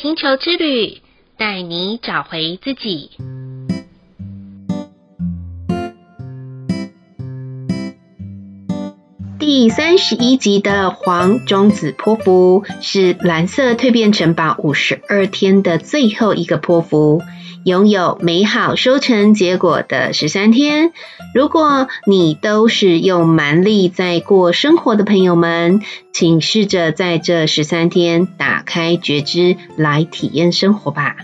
星球之旅，带你找回自己。第三十一集的黄种子波符是蓝色蜕变城堡五十二天的最后一个波符。拥有美好收成结果的十三天，如果你都是用蛮力在过生活的朋友们，请试着在这十三天打开觉知来体验生活吧。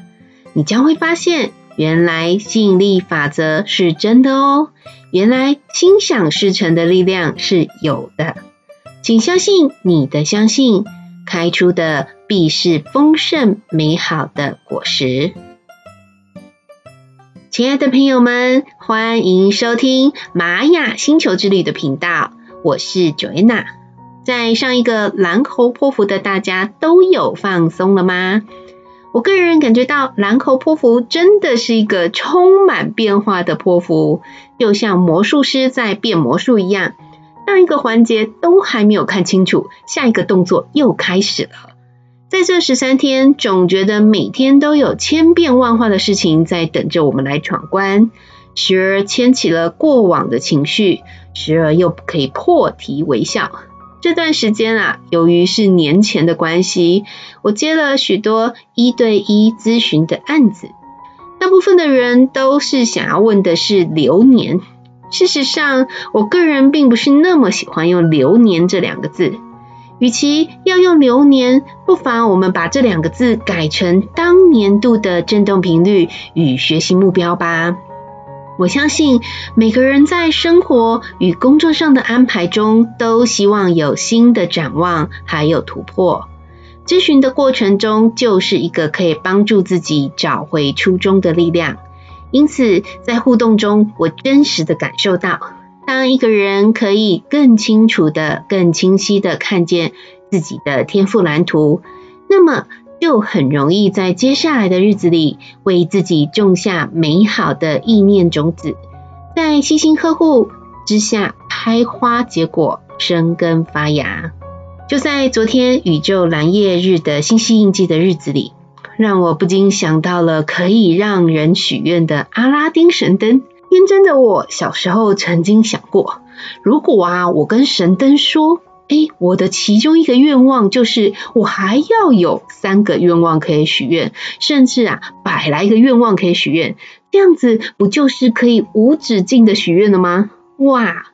你将会发现，原来吸引力法则是真的哦，原来心想事成的力量是有的。请相信你的相信，开出的必是丰盛美好的果实。亲爱的朋友们，欢迎收听玛雅星球之旅的频道，我是 Joanna。在上一个蓝猴泼妇的大家都有放松了吗？我个人感觉到蓝猴泼妇真的是一个充满变化的泼妇，就像魔术师在变魔术一样，上一个环节都还没有看清楚，下一个动作又开始了。在这十三天，总觉得每天都有千变万化的事情在等着我们来闯关，时而牵起了过往的情绪，时而又可以破涕为笑。这段时间啊，由于是年前的关系，我接了许多一对一咨询的案子，大部分的人都是想要问的是流年。事实上，我个人并不是那么喜欢用流年这两个字。与其要用流年，不妨我们把这两个字改成当年度的振动频率与学习目标吧。我相信每个人在生活与工作上的安排中，都希望有新的展望，还有突破。咨询的过程中，就是一个可以帮助自己找回初衷的力量。因此，在互动中，我真实的感受到。当一个人可以更清楚的、更清晰的看见自己的天赋蓝图，那么就很容易在接下来的日子里为自己种下美好的意念种子，在悉心呵护之下开花结果、生根发芽。就在昨天宇宙蓝夜日的星系印记的日子里，让我不禁想到了可以让人许愿的阿拉丁神灯。天真的我，小时候曾经想过，如果啊，我跟神灯说，诶，我的其中一个愿望就是，我还要有三个愿望可以许愿，甚至啊，百来个愿望可以许愿，这样子不就是可以无止境的许愿了吗？哇，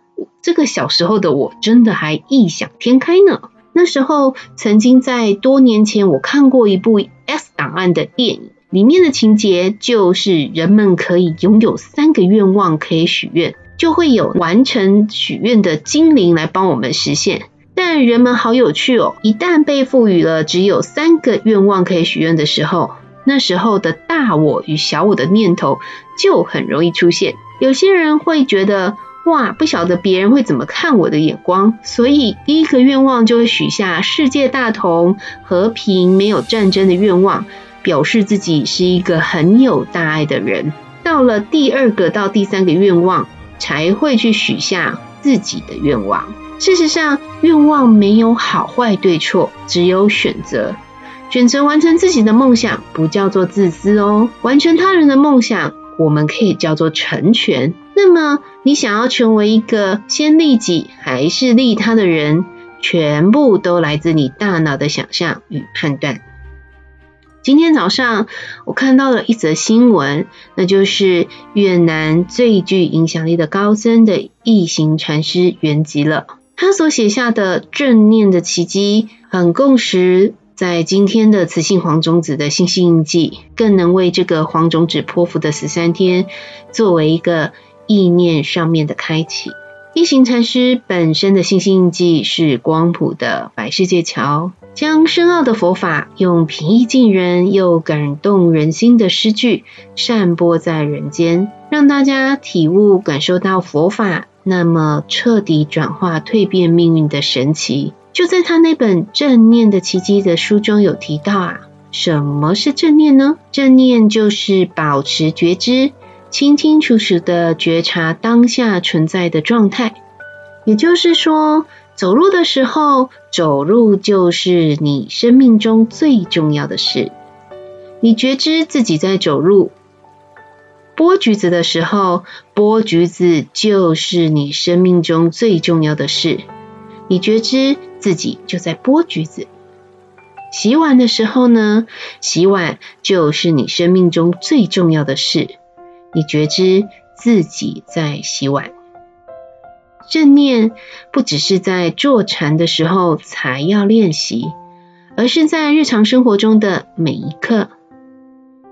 这个小时候的我真的还异想天开呢。那时候曾经在多年前，我看过一部 X 档案的电影。里面的情节就是人们可以拥有三个愿望可以许愿，就会有完成许愿的精灵来帮我们实现。但人们好有趣哦，一旦被赋予了只有三个愿望可以许愿的时候，那时候的大我与小我的念头就很容易出现。有些人会觉得哇，不晓得别人会怎么看我的眼光，所以第一个愿望就会许下世界大同、和平、没有战争的愿望。表示自己是一个很有大爱的人，到了第二个到第三个愿望，才会去许下自己的愿望。事实上，愿望没有好坏对错，只有选择。选择完成自己的梦想，不叫做自私哦。完成他人的梦想，我们可以叫做成全。那么，你想要成为一个先利己还是利他的人，全部都来自你大脑的想象与判断。今天早上，我看到了一则新闻，那就是越南最具影响力的高僧的异行禅师圆寂了。他所写下的正念的奇迹，很共识在今天的磁性黄种子的星系印记，更能为这个黄种子波符的十三天，作为一个意念上面的开启。异行禅师本身的星系印记是光谱的白世界桥。将深奥的佛法用平易近人又感动人心的诗句散播在人间，让大家体悟感受到佛法那么彻底转化蜕变命运的神奇。就在他那本《正念的奇迹》的书中有提到啊，什么是正念呢？正念就是保持觉知，清清楚楚的觉察当下存在的状态，也就是说。走路的时候，走路就是你生命中最重要的事。你觉知自己在走路。剥橘子的时候，剥橘子就是你生命中最重要的事。你觉知自己就在剥橘子。洗碗的时候呢，洗碗就是你生命中最重要的事。你觉知自己在洗碗。正念不只是在坐禅的时候才要练习，而是在日常生活中的每一刻。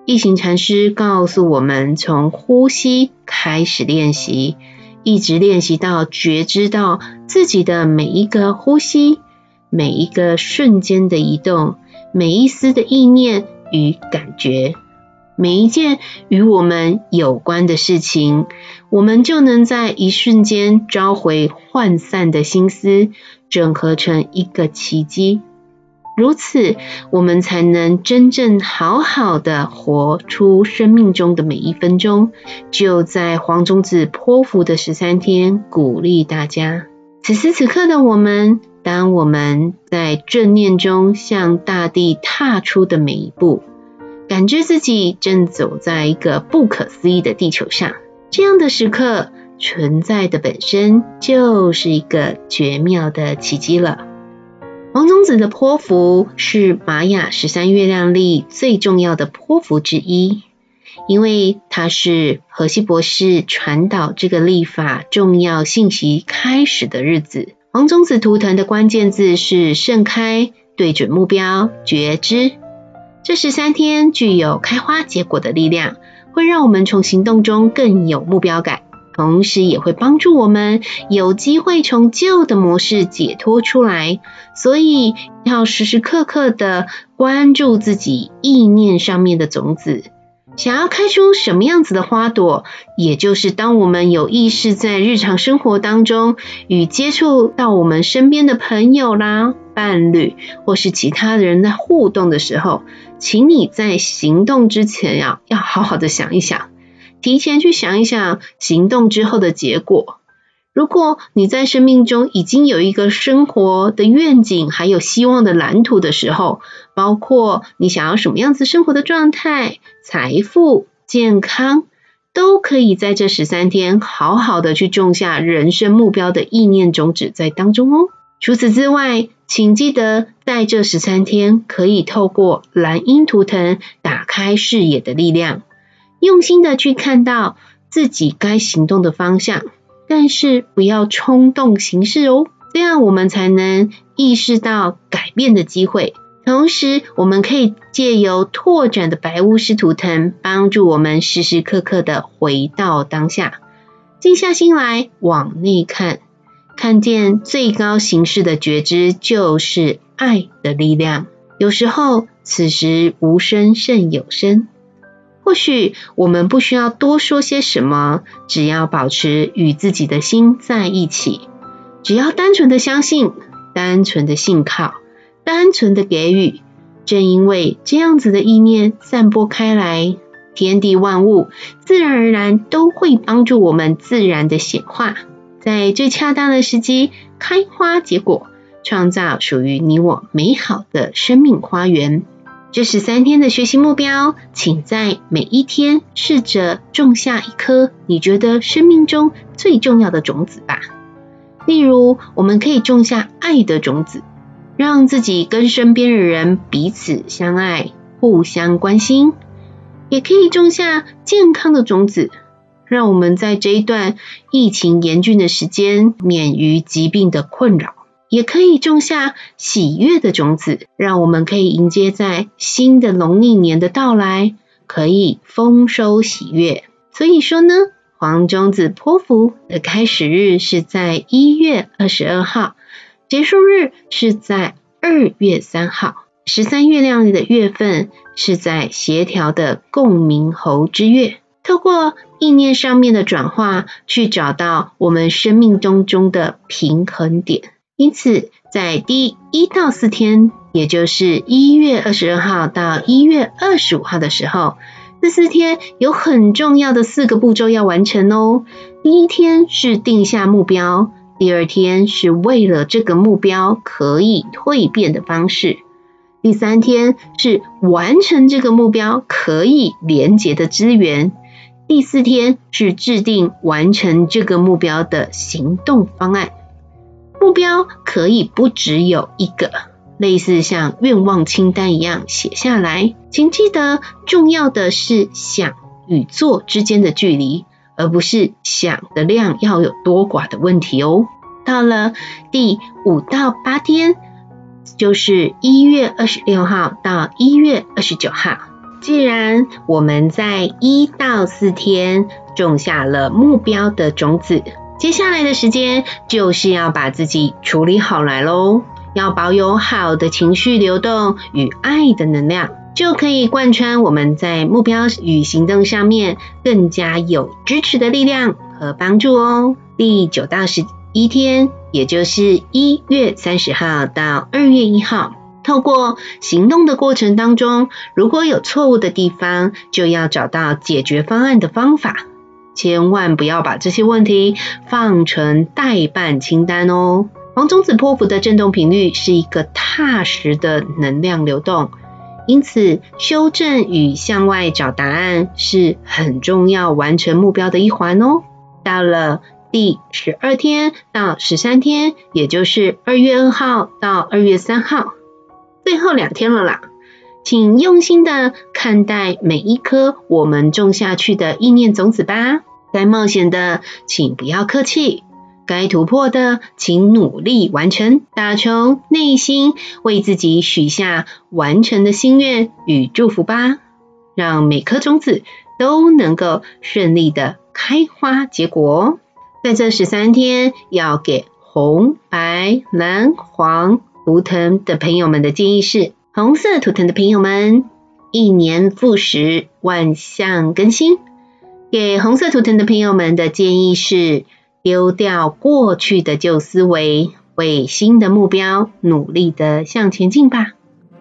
一行禅师告诉我们，从呼吸开始练习，一直练习到觉知到自己的每一个呼吸、每一个瞬间的移动、每一丝的意念与感觉、每一件与我们有关的事情，我们就能在一瞬间召回涣散的心思，整合成一个奇迹。如此，我们才能真正好好的活出生命中的每一分钟。就在黄宗子波符的十三天，鼓励大家，此时此刻的我们，当我们在正念中向大地踏出的每一步，感知自己正走在一个不可思议的地球上，这样的时刻存在的本身就是一个绝妙的奇迹了。黄种子的波符是玛雅十三月亮历最重要的波符之一，因为它是荷西博士传导这个历法重要信息开始的日子。黄宗子图腾的关键字是盛开、对准目标、觉知。这十三天具有开花结果的力量，会让我们从行动中更有目标感。同时也会帮助我们有机会从旧的模式解脱出来，所以要时时刻刻的关注自己意念上面的种子，想要开出什么样子的花朵，也就是当我们有意识在日常生活当中与接触到我们身边的朋友啦、伴侣或是其他人在互动的时候，请你在行动之前呀，要好好的想一想。提前去想一想行动之后的结果。如果你在生命中已经有一个生活的愿景，还有希望的蓝图的时候，包括你想要什么样子生活的状态、财富、健康，都可以在这十三天好好的去种下人生目标的意念种子在当中哦。除此之外，请记得在这十三天可以透过蓝鹰图腾打开视野的力量。用心的去看到自己该行动的方向，但是不要冲动行事哦，这样我们才能意识到改变的机会。同时，我们可以借由拓展的白巫师图腾，帮助我们时时刻刻的回到当下，静下心来往内看，看见最高形式的觉知就是爱的力量。有时候，此时无声胜有声。或许我们不需要多说些什么，只要保持与自己的心在一起，只要单纯的相信，单纯的信靠，单纯的给予。正因为这样子的意念散播开来，天地万物自然而然都会帮助我们自然的显化，在最恰当的时机开花结果，创造属于你我美好的生命花园。这十三天的学习目标，请在每一天试着种下一颗你觉得生命中最重要的种子吧。例如，我们可以种下爱的种子，让自己跟身边的人彼此相爱、互相关心；也可以种下健康的种子，让我们在这一段疫情严峻的时间，免于疾病的困扰。也可以种下喜悦的种子，让我们可以迎接在新的农历年的到来，可以丰收喜悦。所以说呢，黄种子泼符的开始日是在一月二十二号，结束日是在二月三号。十三月亮的月份是在协调的共鸣猴之月，透过意念上面的转化，去找到我们生命当中的平衡点。因此，在第一到四天，也就是一月二十二号到一月二十五号的时候，这四天有很重要的四个步骤要完成哦。第一天是定下目标，第二天是为了这个目标可以蜕变的方式，第三天是完成这个目标可以连接的资源。第四天是制定完成这个目标的行动方案。目标可以不只有一个，类似像愿望清单一样写下来。请记得，重要的是想与做之间的距离，而不是想的量要有多寡的问题哦。到了第五到八天，就是一月二十六号到一月二十九号。既然我们在一到四天种下了目标的种子，接下来的时间就是要把自己处理好来喽。要保有好的情绪流动与爱的能量，就可以贯穿我们在目标与行动上面更加有支持的力量和帮助哦。第九到十一天，也就是一月三十号到二月一号。透过行动的过程当中，如果有错误的地方，就要找到解决方案的方法。千万不要把这些问题放成待办清单哦。黄种子波符的振动频率是一个踏实的能量流动，因此修正与向外找答案是很重要完成目标的一环哦。到了第十二天到十三天，也就是二月二号到二月三号。最后两天了啦，请用心的看待每一颗我们种下去的意念种子吧。该冒险的，请不要客气；该突破的，请努力完成。打从内心为自己许下完成的心愿与祝福吧，让每颗种子都能够顺利的开花结果。在这十三天，要给红、白、蓝、黄。图腾的朋友们的建议是：红色图腾的朋友们，一年复始，万象更新。给红色图腾的朋友们的建议是：丢掉过去的旧思维，为新的目标努力的向前进吧。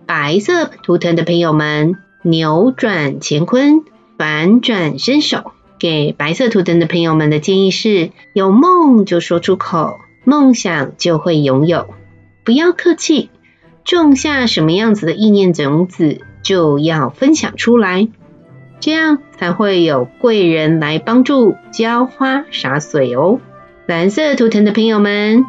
白色图腾的朋友们，扭转乾坤，反转身手。给白色图腾的朋友们的建议是：有梦就说出口，梦想就会拥有。不要客气，种下什么样子的意念种子，就要分享出来，这样才会有贵人来帮助浇花洒水哦。蓝色图腾的朋友们，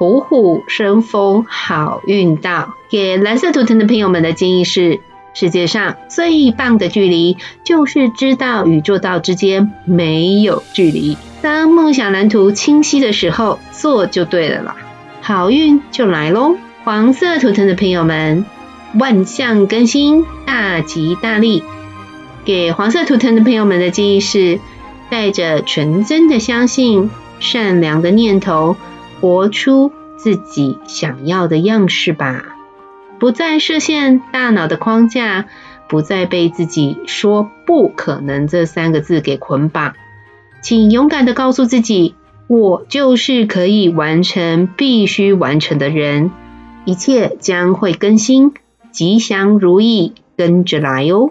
虎虎生风，好运到。给蓝色图腾的朋友们的建议是：世界上最棒的距离，就是知道与做到之间没有距离。当梦想蓝图清晰的时候，做就对了啦。好运就来喽！黄色图腾的朋友们，万象更新，大吉大利。给黄色图腾的朋友们的建议是：带着纯真的相信、善良的念头，活出自己想要的样式吧。不再设限大脑的框架，不再被自己说不可能这三个字给捆绑。请勇敢的告诉自己。我就是可以完成必须完成的人，一切将会更新，吉祥如意跟着来哦。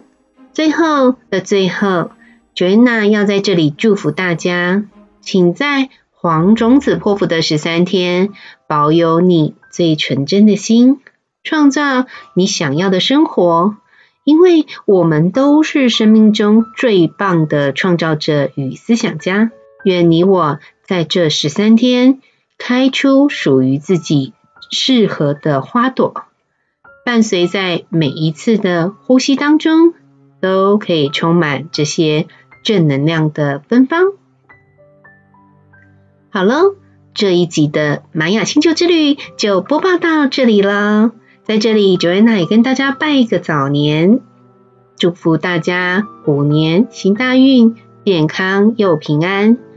最后的最后，Joanna 要在这里祝福大家，请在黄种子波符的十三天，保有你最纯真的心，创造你想要的生活，因为我们都是生命中最棒的创造者与思想家。愿你我。在这十三天，开出属于自己适合的花朵，伴随在每一次的呼吸当中，都可以充满这些正能量的芬芳。好喽，这一集的玛雅星球之旅就播报到这里了。在这里，Joanna 也跟大家拜一个早年，祝福大家虎年行大运，健康又平安。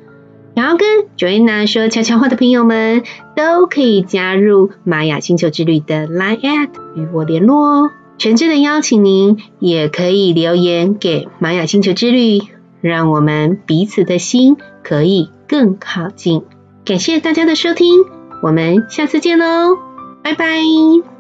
想要跟 Joanna 说悄悄话的朋友们，都可以加入玛雅星球之旅的 Line@ at 与我联络哦。诚挚的邀请您，也可以留言给玛雅星球之旅，让我们彼此的心可以更靠近。感谢大家的收听，我们下次见喽，拜拜。